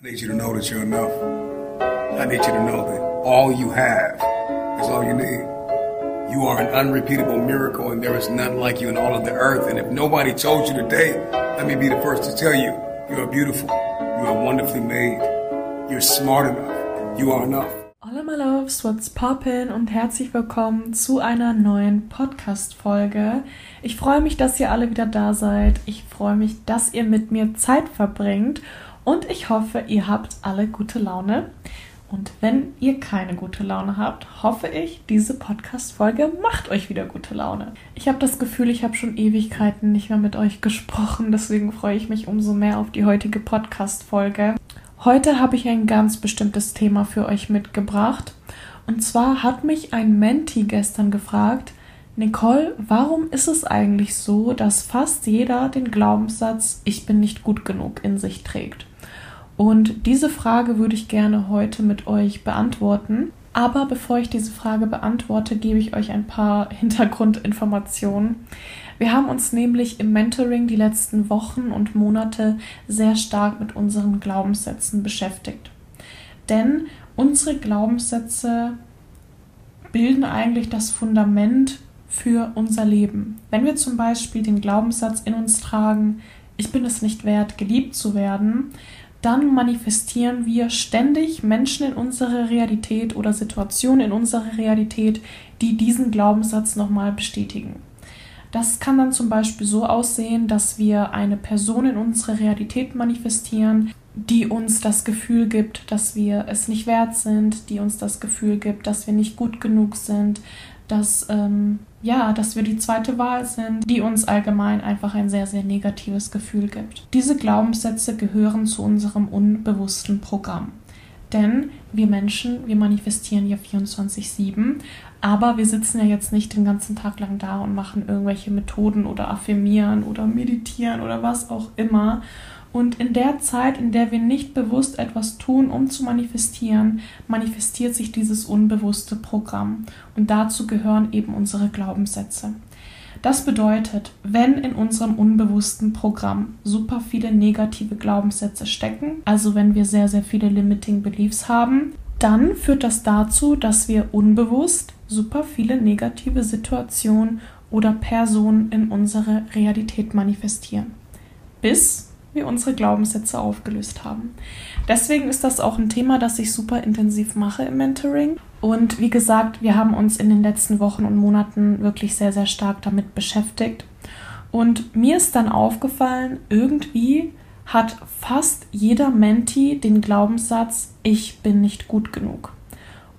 I need you to know that you're enough. I need you to know that all you have is all you need. You are an unrepeatable miracle, and there is none like you in all of the earth. And if nobody told you today, let me be the first to tell you you are beautiful. You are wonderfully made. You're smart enough. You are enough. Hola my loves, what's poppin' und herzlich willkommen zu einer neuen Podcast-Folge. Ich freue mich, dass ihr alle wieder da seid. Ich freue mich, dass ihr mit mir Zeit verbringt und ich hoffe, ihr habt alle gute Laune. Und wenn ihr keine gute Laune habt, hoffe ich, diese Podcast-Folge macht euch wieder gute Laune. Ich habe das Gefühl, ich habe schon Ewigkeiten nicht mehr mit euch gesprochen, deswegen freue ich mich umso mehr auf die heutige Podcast-Folge. Heute habe ich ein ganz bestimmtes Thema für euch mitgebracht. Und zwar hat mich ein Menti gestern gefragt, Nicole, warum ist es eigentlich so, dass fast jeder den Glaubenssatz Ich bin nicht gut genug in sich trägt? Und diese Frage würde ich gerne heute mit euch beantworten. Aber bevor ich diese Frage beantworte, gebe ich euch ein paar Hintergrundinformationen. Wir haben uns nämlich im Mentoring die letzten Wochen und Monate sehr stark mit unseren Glaubenssätzen beschäftigt. Denn unsere Glaubenssätze bilden eigentlich das Fundament für unser Leben. Wenn wir zum Beispiel den Glaubenssatz in uns tragen, ich bin es nicht wert, geliebt zu werden, dann manifestieren wir ständig Menschen in unserer Realität oder Situationen in unserer Realität, die diesen Glaubenssatz nochmal bestätigen. Das kann dann zum Beispiel so aussehen, dass wir eine Person in unserer Realität manifestieren, die uns das Gefühl gibt, dass wir es nicht wert sind, die uns das Gefühl gibt, dass wir nicht gut genug sind, dass, ähm, ja, dass wir die zweite Wahl sind, die uns allgemein einfach ein sehr, sehr negatives Gefühl gibt. Diese Glaubenssätze gehören zu unserem unbewussten Programm. Denn wir Menschen, wir manifestieren ja 24-7, aber wir sitzen ja jetzt nicht den ganzen Tag lang da und machen irgendwelche Methoden oder affirmieren oder meditieren oder was auch immer und in der Zeit, in der wir nicht bewusst etwas tun, um zu manifestieren, manifestiert sich dieses unbewusste Programm. Und dazu gehören eben unsere Glaubenssätze. Das bedeutet, wenn in unserem unbewussten Programm super viele negative Glaubenssätze stecken, also wenn wir sehr, sehr viele Limiting Beliefs haben, dann führt das dazu, dass wir unbewusst super viele negative Situationen oder Personen in unsere Realität manifestieren. Bis wir unsere Glaubenssätze aufgelöst haben. Deswegen ist das auch ein Thema, das ich super intensiv mache im Mentoring. Und wie gesagt, wir haben uns in den letzten Wochen und Monaten wirklich sehr, sehr stark damit beschäftigt. Und mir ist dann aufgefallen, irgendwie hat fast jeder Menti den Glaubenssatz, ich bin nicht gut genug.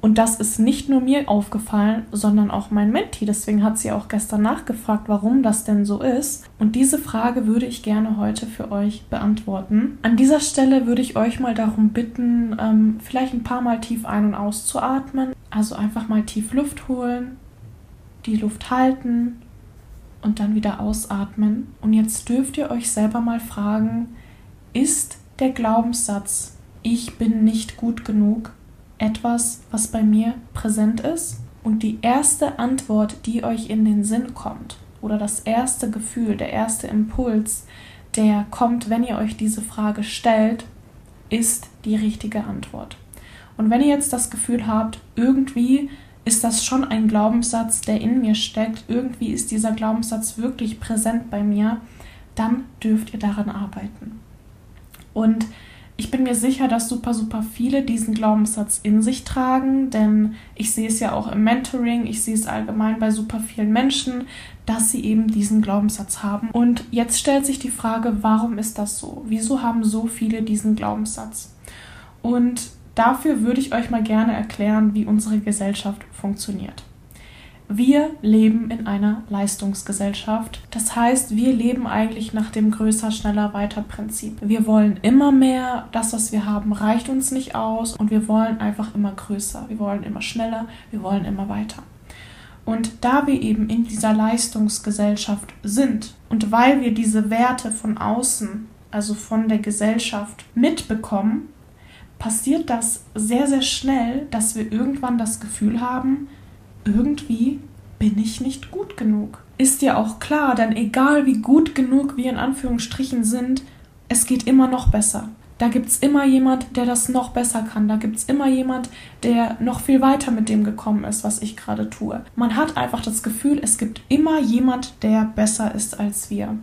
Und das ist nicht nur mir aufgefallen, sondern auch mein Menti. Deswegen hat sie auch gestern nachgefragt, warum das denn so ist. Und diese Frage würde ich gerne heute für euch beantworten. An dieser Stelle würde ich euch mal darum bitten, ähm, vielleicht ein paar Mal tief ein- und auszuatmen. Also einfach mal tief Luft holen, die Luft halten und dann wieder ausatmen. Und jetzt dürft ihr euch selber mal fragen, ist der Glaubenssatz, ich bin nicht gut genug, etwas, was bei mir präsent ist? Und die erste Antwort, die euch in den Sinn kommt, oder das erste Gefühl, der erste Impuls, der kommt, wenn ihr euch diese Frage stellt, ist die richtige Antwort. Und wenn ihr jetzt das Gefühl habt, irgendwie ist das schon ein Glaubenssatz, der in mir steckt, irgendwie ist dieser Glaubenssatz wirklich präsent bei mir, dann dürft ihr daran arbeiten. Und ich bin mir sicher, dass super, super viele diesen Glaubenssatz in sich tragen, denn ich sehe es ja auch im Mentoring, ich sehe es allgemein bei super vielen Menschen, dass sie eben diesen Glaubenssatz haben. Und jetzt stellt sich die Frage, warum ist das so? Wieso haben so viele diesen Glaubenssatz? Und dafür würde ich euch mal gerne erklären, wie unsere Gesellschaft funktioniert. Wir leben in einer Leistungsgesellschaft. Das heißt, wir leben eigentlich nach dem größer, schneller, weiter Prinzip. Wir wollen immer mehr, das, was wir haben, reicht uns nicht aus und wir wollen einfach immer größer. Wir wollen immer schneller, wir wollen immer weiter. Und da wir eben in dieser Leistungsgesellschaft sind und weil wir diese Werte von außen, also von der Gesellschaft mitbekommen, passiert das sehr, sehr schnell, dass wir irgendwann das Gefühl haben, irgendwie bin ich nicht gut genug. Ist ja auch klar, denn egal wie gut genug wir in Anführungsstrichen sind, es geht immer noch besser. Da gibt es immer jemand, der das noch besser kann. Da gibt es immer jemand, der noch viel weiter mit dem gekommen ist, was ich gerade tue. Man hat einfach das Gefühl, es gibt immer jemand, der besser ist als wir.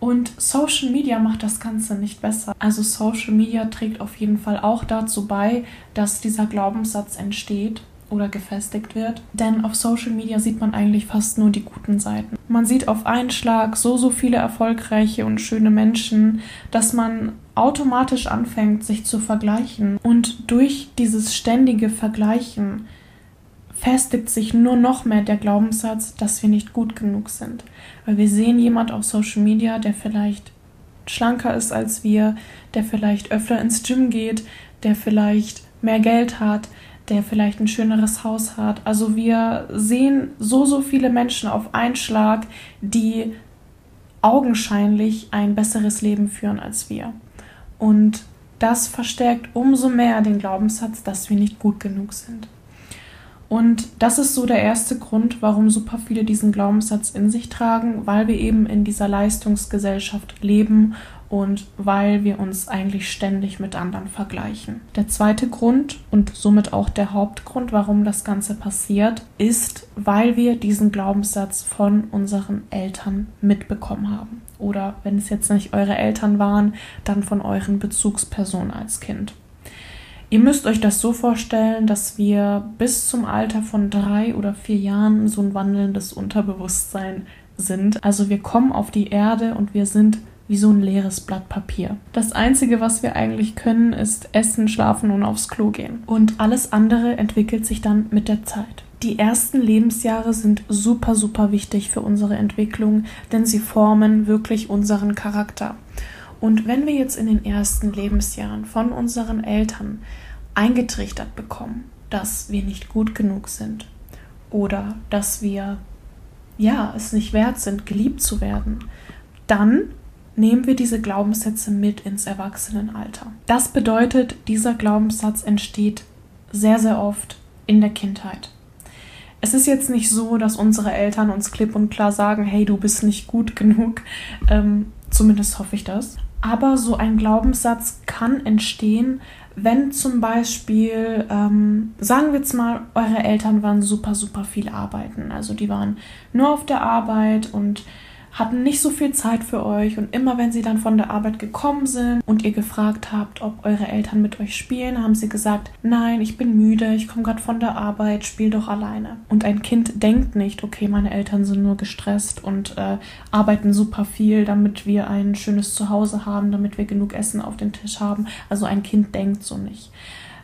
Und Social Media macht das Ganze nicht besser. Also Social Media trägt auf jeden Fall auch dazu bei, dass dieser Glaubenssatz entsteht oder gefestigt wird. Denn auf Social Media sieht man eigentlich fast nur die guten Seiten. Man sieht auf einen Schlag so, so viele erfolgreiche und schöne Menschen, dass man automatisch anfängt, sich zu vergleichen. Und durch dieses ständige Vergleichen festigt sich nur noch mehr der Glaubenssatz, dass wir nicht gut genug sind. Weil wir sehen jemand auf Social Media, der vielleicht schlanker ist als wir, der vielleicht öfter ins Gym geht, der vielleicht mehr Geld hat, der vielleicht ein schöneres Haus hat. Also wir sehen so, so viele Menschen auf einen Schlag, die augenscheinlich ein besseres Leben führen als wir. Und das verstärkt umso mehr den Glaubenssatz, dass wir nicht gut genug sind. Und das ist so der erste Grund, warum super viele diesen Glaubenssatz in sich tragen, weil wir eben in dieser Leistungsgesellschaft leben und weil wir uns eigentlich ständig mit anderen vergleichen. Der zweite Grund und somit auch der Hauptgrund, warum das Ganze passiert, ist, weil wir diesen Glaubenssatz von unseren Eltern mitbekommen haben. Oder wenn es jetzt nicht eure Eltern waren, dann von euren Bezugspersonen als Kind. Ihr müsst euch das so vorstellen, dass wir bis zum Alter von drei oder vier Jahren so ein wandelndes Unterbewusstsein sind. Also wir kommen auf die Erde und wir sind wie so ein leeres Blatt Papier. Das Einzige, was wir eigentlich können, ist essen, schlafen und aufs Klo gehen. Und alles andere entwickelt sich dann mit der Zeit. Die ersten Lebensjahre sind super, super wichtig für unsere Entwicklung, denn sie formen wirklich unseren Charakter. Und wenn wir jetzt in den ersten Lebensjahren von unseren Eltern eingetrichtert bekommen, dass wir nicht gut genug sind oder dass wir ja es nicht wert sind, geliebt zu werden, dann nehmen wir diese Glaubenssätze mit ins Erwachsenenalter. Das bedeutet, dieser Glaubenssatz entsteht sehr, sehr oft in der Kindheit. Es ist jetzt nicht so, dass unsere Eltern uns klipp und klar sagen, hey, du bist nicht gut genug. Ähm, zumindest hoffe ich das. Aber so ein Glaubenssatz kann entstehen, wenn zum Beispiel, ähm, sagen wir jetzt mal, eure Eltern waren super, super viel arbeiten. Also die waren nur auf der Arbeit und hatten nicht so viel Zeit für euch und immer wenn sie dann von der Arbeit gekommen sind und ihr gefragt habt, ob eure Eltern mit euch spielen, haben sie gesagt, nein, ich bin müde, ich komme gerade von der Arbeit, spiel doch alleine. Und ein Kind denkt nicht, okay, meine Eltern sind nur gestresst und äh, arbeiten super viel, damit wir ein schönes Zuhause haben, damit wir genug Essen auf den Tisch haben. Also ein Kind denkt so nicht.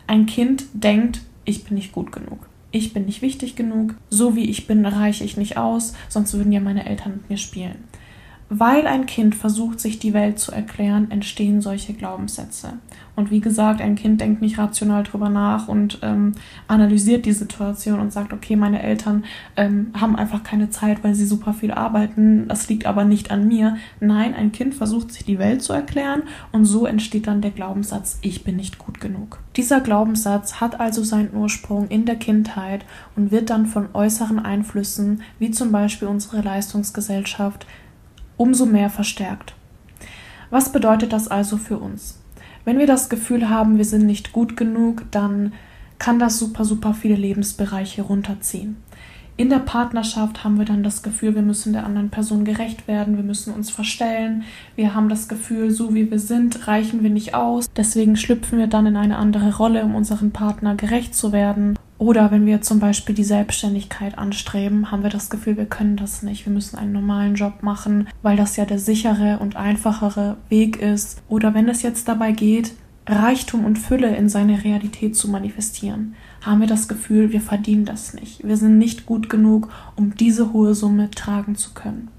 Ein Kind denkt, ich bin nicht gut genug ich bin nicht wichtig genug, so wie ich bin, reiche ich nicht aus, sonst würden ja meine Eltern mit mir spielen. Weil ein Kind versucht, sich die Welt zu erklären, entstehen solche Glaubenssätze. Und wie gesagt, ein Kind denkt nicht rational drüber nach und ähm, analysiert die Situation und sagt, okay, meine Eltern ähm, haben einfach keine Zeit, weil sie super viel arbeiten. Das liegt aber nicht an mir. Nein, ein Kind versucht, sich die Welt zu erklären und so entsteht dann der Glaubenssatz, ich bin nicht gut genug. Dieser Glaubenssatz hat also seinen Ursprung in der Kindheit und wird dann von äußeren Einflüssen, wie zum Beispiel unsere Leistungsgesellschaft, umso mehr verstärkt. Was bedeutet das also für uns? Wenn wir das Gefühl haben, wir sind nicht gut genug, dann kann das super, super viele Lebensbereiche runterziehen. In der Partnerschaft haben wir dann das Gefühl, wir müssen der anderen Person gerecht werden, wir müssen uns verstellen, wir haben das Gefühl, so wie wir sind, reichen wir nicht aus, deswegen schlüpfen wir dann in eine andere Rolle, um unseren Partner gerecht zu werden. Oder wenn wir zum Beispiel die Selbstständigkeit anstreben, haben wir das Gefühl, wir können das nicht, wir müssen einen normalen Job machen, weil das ja der sichere und einfachere Weg ist. Oder wenn es jetzt dabei geht, Reichtum und Fülle in seine Realität zu manifestieren, haben wir das Gefühl, wir verdienen das nicht. Wir sind nicht gut genug, um diese hohe Summe tragen zu können.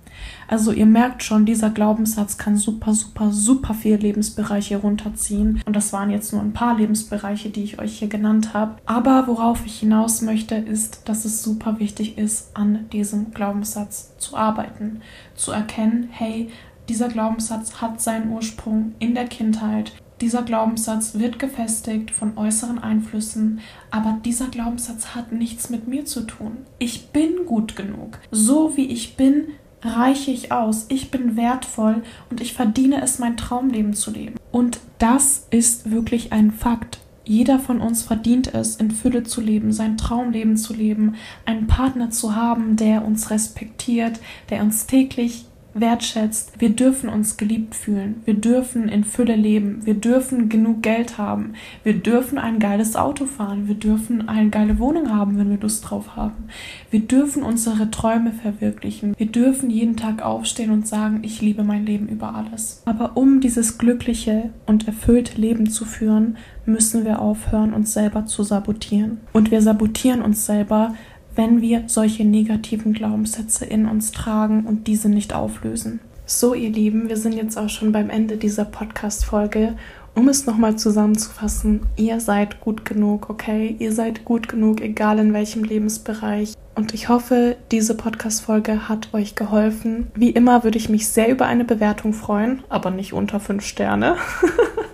Also ihr merkt schon, dieser Glaubenssatz kann super, super, super viele Lebensbereiche runterziehen. Und das waren jetzt nur ein paar Lebensbereiche, die ich euch hier genannt habe. Aber worauf ich hinaus möchte, ist, dass es super wichtig ist, an diesem Glaubenssatz zu arbeiten. Zu erkennen, hey, dieser Glaubenssatz hat seinen Ursprung in der Kindheit. Dieser Glaubenssatz wird gefestigt von äußeren Einflüssen, aber dieser Glaubenssatz hat nichts mit mir zu tun. Ich bin gut genug. So wie ich bin, reiche ich aus, ich bin wertvoll und ich verdiene es, mein Traumleben zu leben. Und das ist wirklich ein Fakt. Jeder von uns verdient es, in Fülle zu leben, sein Traumleben zu leben, einen Partner zu haben, der uns respektiert, der uns täglich wertschätzt. Wir dürfen uns geliebt fühlen. Wir dürfen in Fülle leben. Wir dürfen genug Geld haben. Wir dürfen ein geiles Auto fahren. Wir dürfen eine geile Wohnung haben, wenn wir Lust drauf haben. Wir dürfen unsere Träume verwirklichen. Wir dürfen jeden Tag aufstehen und sagen, ich liebe mein Leben über alles. Aber um dieses glückliche und erfüllte Leben zu führen, müssen wir aufhören, uns selber zu sabotieren. Und wir sabotieren uns selber, wenn wir solche negativen Glaubenssätze in uns tragen und diese nicht auflösen. So, ihr Lieben, wir sind jetzt auch schon beim Ende dieser Podcast-Folge. Um es nochmal zusammenzufassen, ihr seid gut genug, okay? Ihr seid gut genug, egal in welchem Lebensbereich. Und ich hoffe, diese Podcast-Folge hat euch geholfen. Wie immer würde ich mich sehr über eine Bewertung freuen, aber nicht unter 5 Sterne.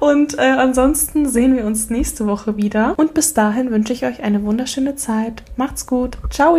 Und äh, ansonsten sehen wir uns nächste Woche wieder. Und bis dahin wünsche ich euch eine wunderschöne Zeit. Macht's gut. Ciao.